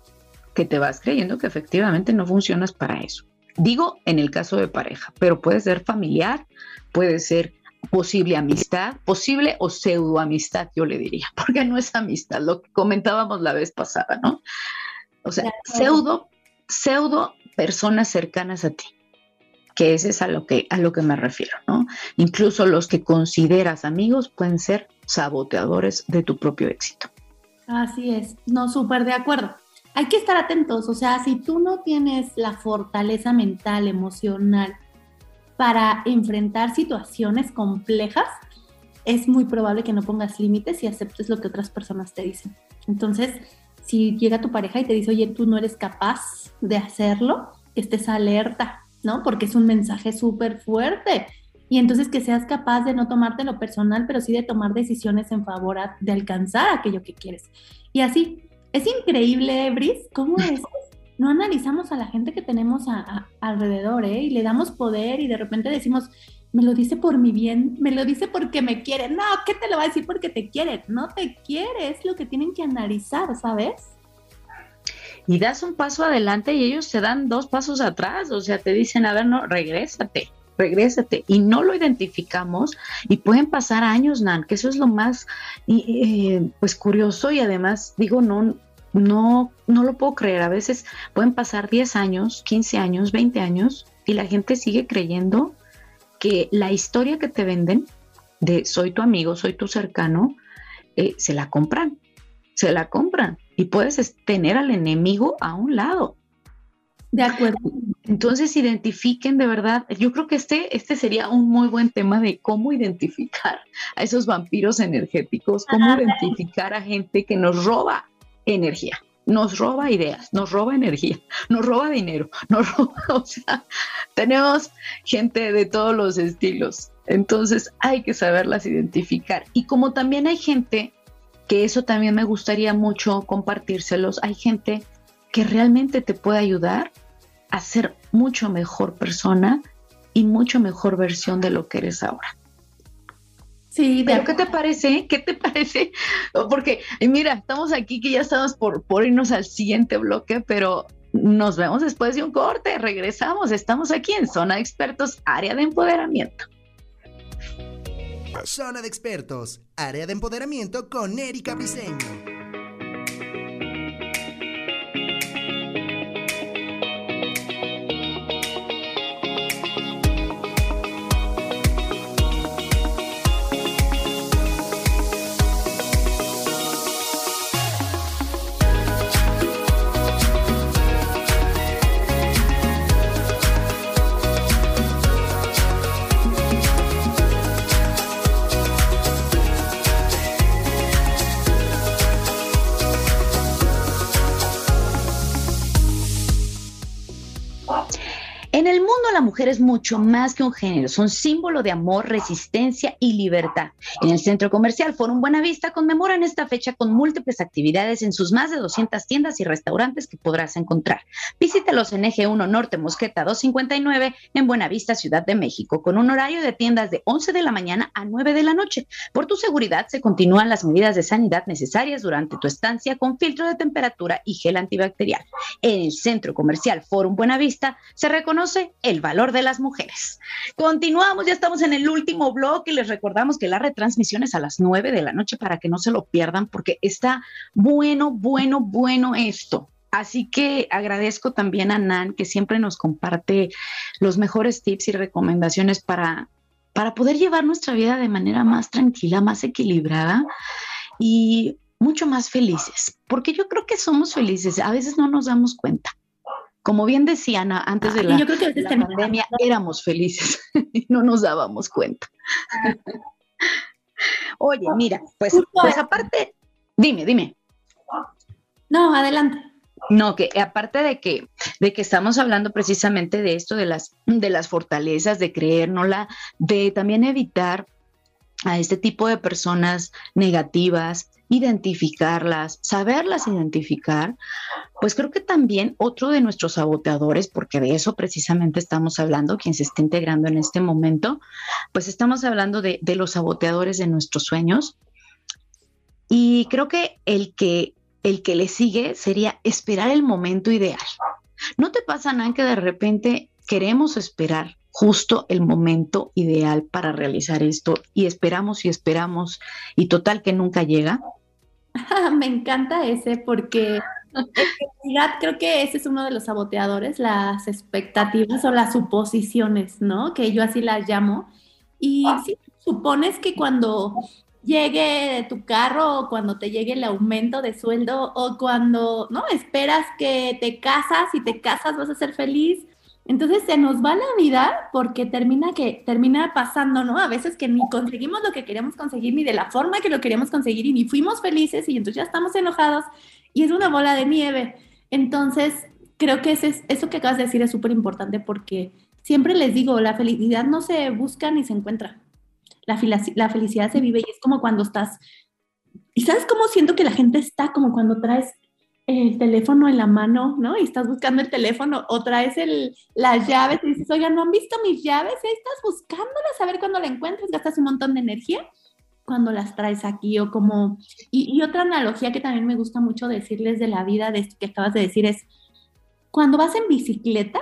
que te vas creyendo que efectivamente no funcionas para eso. Digo en el caso de pareja, pero puede ser familiar, puede ser posible amistad, posible o pseudo amistad, yo le diría, porque no es amistad, lo que comentábamos la vez pasada, ¿no? O sea, pseudo, pseudo personas cercanas a ti, que ese es a lo que, a lo que me refiero, ¿no? Incluso los que consideras amigos pueden ser saboteadores de tu propio éxito. Así es, no, súper de acuerdo hay que estar atentos, o sea, si tú no tienes la fortaleza mental, emocional para enfrentar situaciones complejas, es muy probable que no pongas límites y aceptes lo que otras personas te dicen. Entonces, si llega tu pareja y te dice, oye, tú no eres capaz de hacerlo, estés alerta, ¿no? Porque es un mensaje súper fuerte. Y entonces que seas capaz de no tomarte lo personal, pero sí de tomar decisiones en favor de alcanzar aquello que quieres. Y así, es increíble, Bris, cómo es. No analizamos a la gente que tenemos alrededor, ¿eh? Y le damos poder y de repente decimos, me lo dice por mi bien, me lo dice porque me quiere. No, ¿qué te lo va a decir porque te quiere? No te quiere, es lo que tienen que analizar, ¿sabes? Y das un paso adelante y ellos te dan dos pasos atrás, o sea, te dicen, a ver, no, regrésate regrésate. Y no lo identificamos y pueden pasar años, Nan, que eso es lo más eh, pues curioso y además digo, no, no, no lo puedo creer, a veces pueden pasar 10 años, 15 años, 20 años y la gente sigue creyendo que la historia que te venden de soy tu amigo, soy tu cercano, eh, se la compran, se la compran. Y puedes tener al enemigo a un lado. De acuerdo. Entonces identifiquen de verdad, yo creo que este, este sería un muy buen tema de cómo identificar a esos vampiros energéticos, cómo identificar a gente que nos roba energía, nos roba ideas, nos roba energía, nos roba dinero, nos roba, o sea, tenemos gente de todos los estilos, entonces hay que saberlas identificar. Y como también hay gente, que eso también me gustaría mucho compartírselos, hay gente que realmente te puede ayudar a ser mucho mejor persona y mucho mejor versión de lo que eres ahora. Sí, pero ¿qué te parece? ¿Qué te parece? Porque mira, estamos aquí que ya estamos por, por irnos al siguiente bloque, pero nos vemos después de un corte, regresamos, estamos aquí en Zona de Expertos, área de empoderamiento. Zona de Expertos, área de empoderamiento con Erika Briseño. En el mujeres mucho más que un género, son símbolo de amor, resistencia y libertad. En el centro comercial Forum Buenavista conmemoran esta fecha con múltiples actividades en sus más de 200 tiendas y restaurantes que podrás encontrar. Visítalos en Eje 1 Norte Mosqueta 259 en Buenavista, Ciudad de México, con un horario de tiendas de 11 de la mañana a 9 de la noche. Por tu seguridad se continúan las medidas de sanidad necesarias durante tu estancia con filtro de temperatura y gel antibacterial. En el centro comercial Forum Buenavista se reconoce el valor de las mujeres. Continuamos, ya estamos en el último bloque les recordamos que la retransmisión es a las 9 de la noche para que no se lo pierdan porque está bueno, bueno, bueno esto. Así que agradezco también a Nan que siempre nos comparte los mejores tips y recomendaciones para, para poder llevar nuestra vida de manera más tranquila, más equilibrada y mucho más felices, porque yo creo que somos felices, a veces no nos damos cuenta. Como bien decía Ana, antes de la, pandemia éramos felices y no nos dábamos cuenta. Oye, mira, pues, pues aparte, dime, dime. No, adelante. No, que aparte de que, de que estamos hablando precisamente de esto, de las, de las fortalezas, de creérnosla, de también evitar a este tipo de personas negativas, identificarlas, saberlas identificar, pues creo que también otro de nuestros saboteadores, porque de eso precisamente estamos hablando, quien se está integrando en este momento, pues estamos hablando de, los saboteadores de nuestros sueños. Y creo que el que el que le sigue sería esperar el momento ideal. ¿No te pasa nada que de repente queremos esperar justo el momento ideal para realizar esto y esperamos y esperamos y total que nunca llega? Me encanta ese porque en realidad creo que ese es uno de los saboteadores, las expectativas o las suposiciones, ¿no? Que yo así las llamo. Y si supones que cuando llegue tu carro o cuando te llegue el aumento de sueldo o cuando, ¿no? Esperas que te casas y te casas vas a ser feliz. Entonces se nos va la vida porque termina que termina pasando, ¿no? A veces que ni conseguimos lo que queríamos conseguir ni de la forma que lo queríamos conseguir y ni fuimos felices y entonces ya estamos enojados y es una bola de nieve. Entonces, creo que eso que acabas de decir es súper importante porque siempre les digo, la felicidad no se busca ni se encuentra la, felicidad se vive y es como cuando estás, y sabes cómo siento que la gente está como cuando traes el teléfono en la mano, ¿no? Y estás buscando el teléfono o traes el, las llaves y dices, oiga, ¿no han visto mis llaves? Ahí estás buscándolas a ver cuando la encuentres, gastas un montón de energía cuando las traes aquí o como... Y, y, otra analogía que también me gusta mucho decirles de la vida, de esto que acabas de decir, es cuando vas en bicicleta,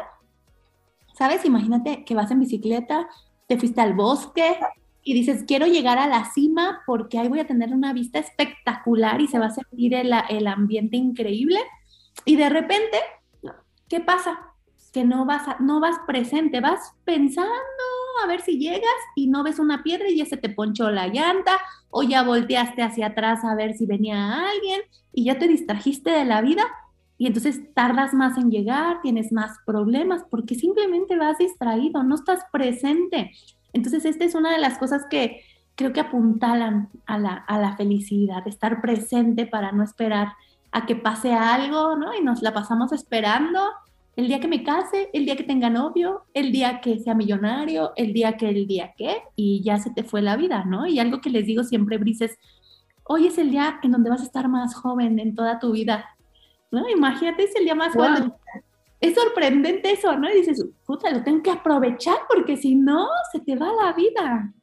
¿sabes? Imagínate que vas en bicicleta, te fuiste al bosque, y dices, quiero llegar a la cima porque ahí voy a tener una vista espectacular y se va a sentir el, el ambiente increíble. Y de repente, ¿qué pasa? Que no vas, no vas presente, vas pensando a ver si llegas y no ves una piedra y ya se te ponchó la llanta o ya volteaste hacia atrás a ver si venía alguien y ya te distrajiste de la vida y entonces tardas más en llegar, tienes más problemas porque simplemente vas distraído, no estás presente. Entonces, esta es una de las cosas que creo que apuntalan a la, a la felicidad, estar presente para no esperar a que pase algo, ¿no? Y nos la pasamos esperando el día que me case, el día que tenga novio, el día que sea millonario, el día que el día que, y ya se te fue la vida, ¿no? Y algo que les digo siempre, Brices, hoy es el día en donde vas a estar más joven en toda tu vida, ¿no? Imagínate, es el día más joven es sorprendente eso, ¿no? Y dices, puta, lo tengo que aprovechar porque si no, se te va la vida.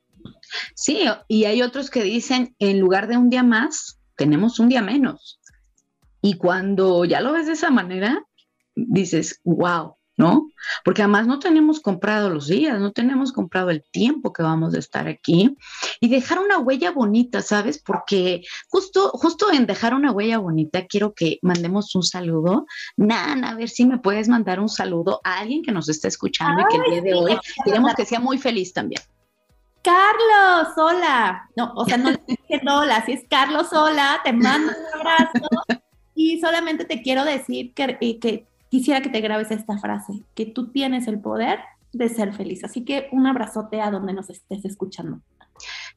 Sí, y hay otros que dicen, en lugar de un día más, tenemos un día menos. Y cuando ya lo ves de esa manera, dices, wow, ¿no? Porque además no tenemos comprado los días, no tenemos comprado el tiempo que vamos a estar aquí y dejar una huella bonita, ¿sabes? Porque justo, justo en dejar una huella bonita, quiero que mandemos un saludo. Nan, a ver si me puedes mandar un saludo a alguien que nos está escuchando y que el día de hoy queremos que sea muy feliz también. Carlos, hola. No, o sea, no le hola, si es Carlos, hola, te mando un abrazo. Y solamente te quiero decir que, que quisiera que te grabes esta frase, que tú tienes el poder de ser feliz. Así que un abrazote a donde nos estés escuchando.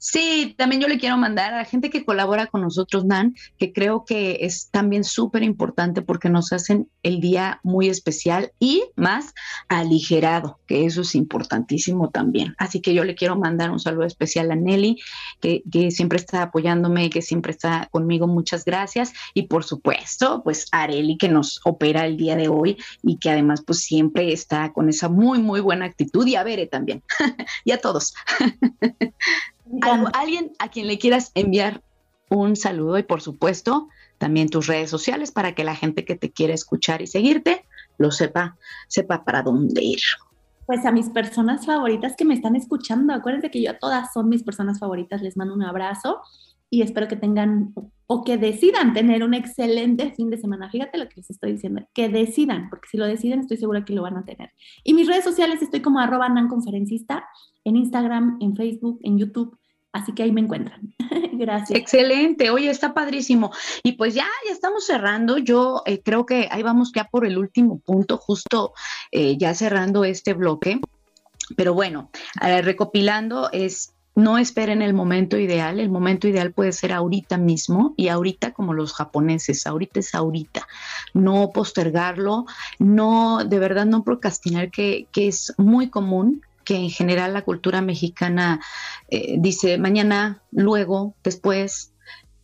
Sí, también yo le quiero mandar a la gente que colabora con nosotros, Nan, que creo que es también súper importante porque nos hacen el día muy especial y más aligerado, que eso es importantísimo también. Así que yo le quiero mandar un saludo especial a Nelly, que, siempre está apoyándome, que siempre está conmigo. Muchas gracias. Y por supuesto, pues Areli, que nos opera el día de hoy y que además pues siempre está con esa muy, muy buena actitud. Y a Bere también. y a todos. alguien a quien le quieras enviar un saludo y por supuesto también tus redes sociales para que la gente que te quiera escuchar y seguirte lo sepa, sepa para dónde ir. Pues a mis personas favoritas que me están escuchando, acuérdense que yo a todas son mis personas favoritas, les mando un abrazo y espero que tengan o que decidan tener un excelente fin de semana. Fíjate lo que les estoy diciendo, que decidan, porque si lo deciden estoy segura que lo van a tener. Y mis redes sociales estoy como arroba nanconferencista en Instagram, en Facebook, en YouTube. Así que ahí me encuentran. Gracias. Excelente. Oye, está padrísimo. Y pues ya, ya estamos cerrando. Yo eh, creo que ahí vamos ya por el último punto, justo eh, ya cerrando este bloque. Pero bueno, eh, recopilando es no esperen el momento ideal, el momento ideal puede ser ahorita mismo y ahorita como los japoneses, ahorita es ahorita, no postergarlo, no, de verdad no procrastinar, que, que es muy común que en general la cultura mexicana eh, dice mañana, luego, después.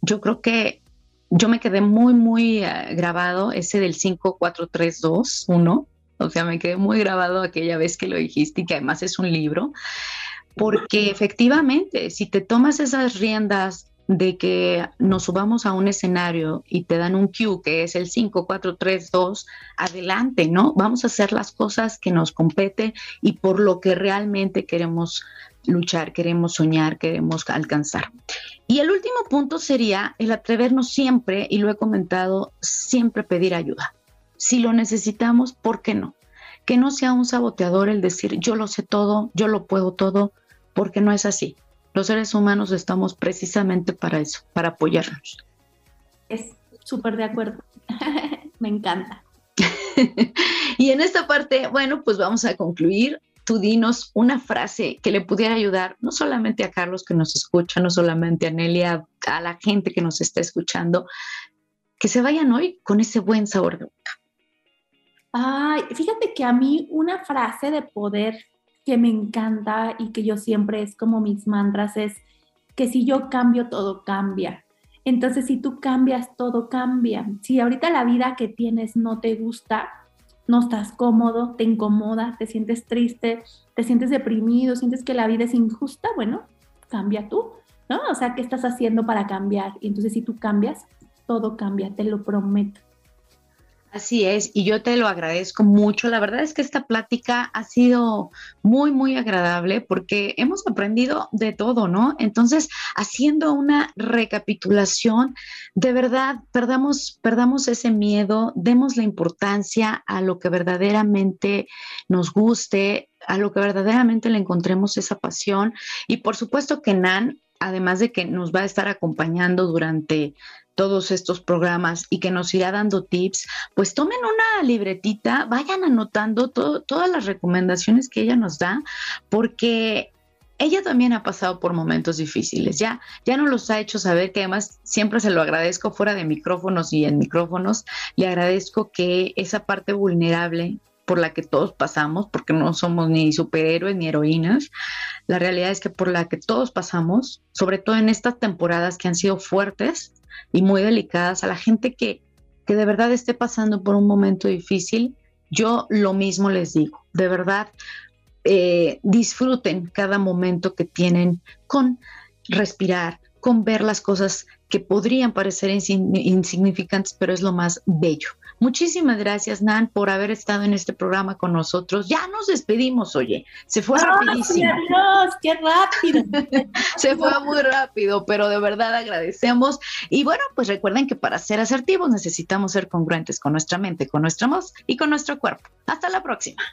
Yo creo que yo me quedé muy, muy eh, grabado ese del 5, 4, 3, 2, 1. O sea, me quedé muy grabado aquella vez que lo dijiste y que además es un libro porque efectivamente, si te tomas esas riendas de que nos subamos a un escenario y te dan un cue que es el 5, 4, 3, 2, adelante, ¿no? Vamos a hacer las cosas que nos compete y por lo que realmente queremos luchar, queremos soñar, queremos alcanzar. Y el último punto sería el atrevernos siempre, y lo he comentado, siempre pedir ayuda. Si lo necesitamos, ¿por qué no? Que no sea un saboteador el decir yo lo sé todo, yo lo puedo todo, porque no es así. Los seres humanos estamos precisamente para eso, para apoyarnos. Es súper de acuerdo. Me encanta. y en esta parte, bueno, pues vamos a concluir. Tú dinos una frase que le pudiera ayudar no solamente a Carlos que nos escucha, no solamente a Nelia, a la gente que nos está escuchando, que se vayan hoy con ese buen sabor de boca. Ay, fíjate que a mí una frase de poder que me encanta y que yo siempre es como mis mantras es que si yo cambio, todo cambia. Entonces, si tú cambias, todo cambia. Si ahorita la vida que tienes no te gusta, no estás cómodo, te incomoda, te sientes triste, te sientes deprimido, sientes que la vida es injusta, bueno, cambia tú, ¿no? O sea, ¿qué estás haciendo para cambiar? Y entonces, si tú cambias, todo cambia, te lo prometo. Así es, y yo te lo agradezco mucho. La verdad es que esta plática ha sido muy, muy agradable porque hemos aprendido de todo, ¿no? Entonces, haciendo una recapitulación, de verdad, perdamos, perdamos ese miedo, demos la importancia a lo que verdaderamente nos guste, a lo que verdaderamente le encontremos esa pasión. Y por supuesto que Nan, además de que nos va a estar acompañando durante todos estos programas y que nos irá dando tips, pues tomen una libretita, vayan anotando todas las recomendaciones que ella nos da, porque ella también ha pasado por momentos difíciles, ya, ya nos los ha hecho saber, que además siempre se lo agradezco fuera de micrófonos y en micrófonos, le agradezco que esa parte vulnerable por la que todos pasamos, porque no somos ni superhéroes ni heroínas, la realidad es que por la que todos pasamos, sobre todo en estas temporadas que han sido fuertes, y muy delicadas a la gente que, que de verdad esté pasando por un momento difícil, yo lo mismo les digo, de verdad, eh, disfruten cada momento que tienen con respirar, con ver las cosas que podrían parecer insignificantes, pero es lo más bello. Muchísimas gracias, Nan, por haber estado en este programa con nosotros. Ya nos despedimos, oye. Se fue rapidísimo. Dios, qué rápido. Se fue muy rápido, pero de verdad agradecemos. Y bueno, pues recuerden que para ser asertivos necesitamos ser congruentes con nuestra mente, con nuestra voz y con nuestro cuerpo. Hasta la próxima.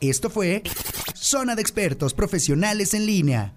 Esto fue Zona de Expertos Profesionales en Línea.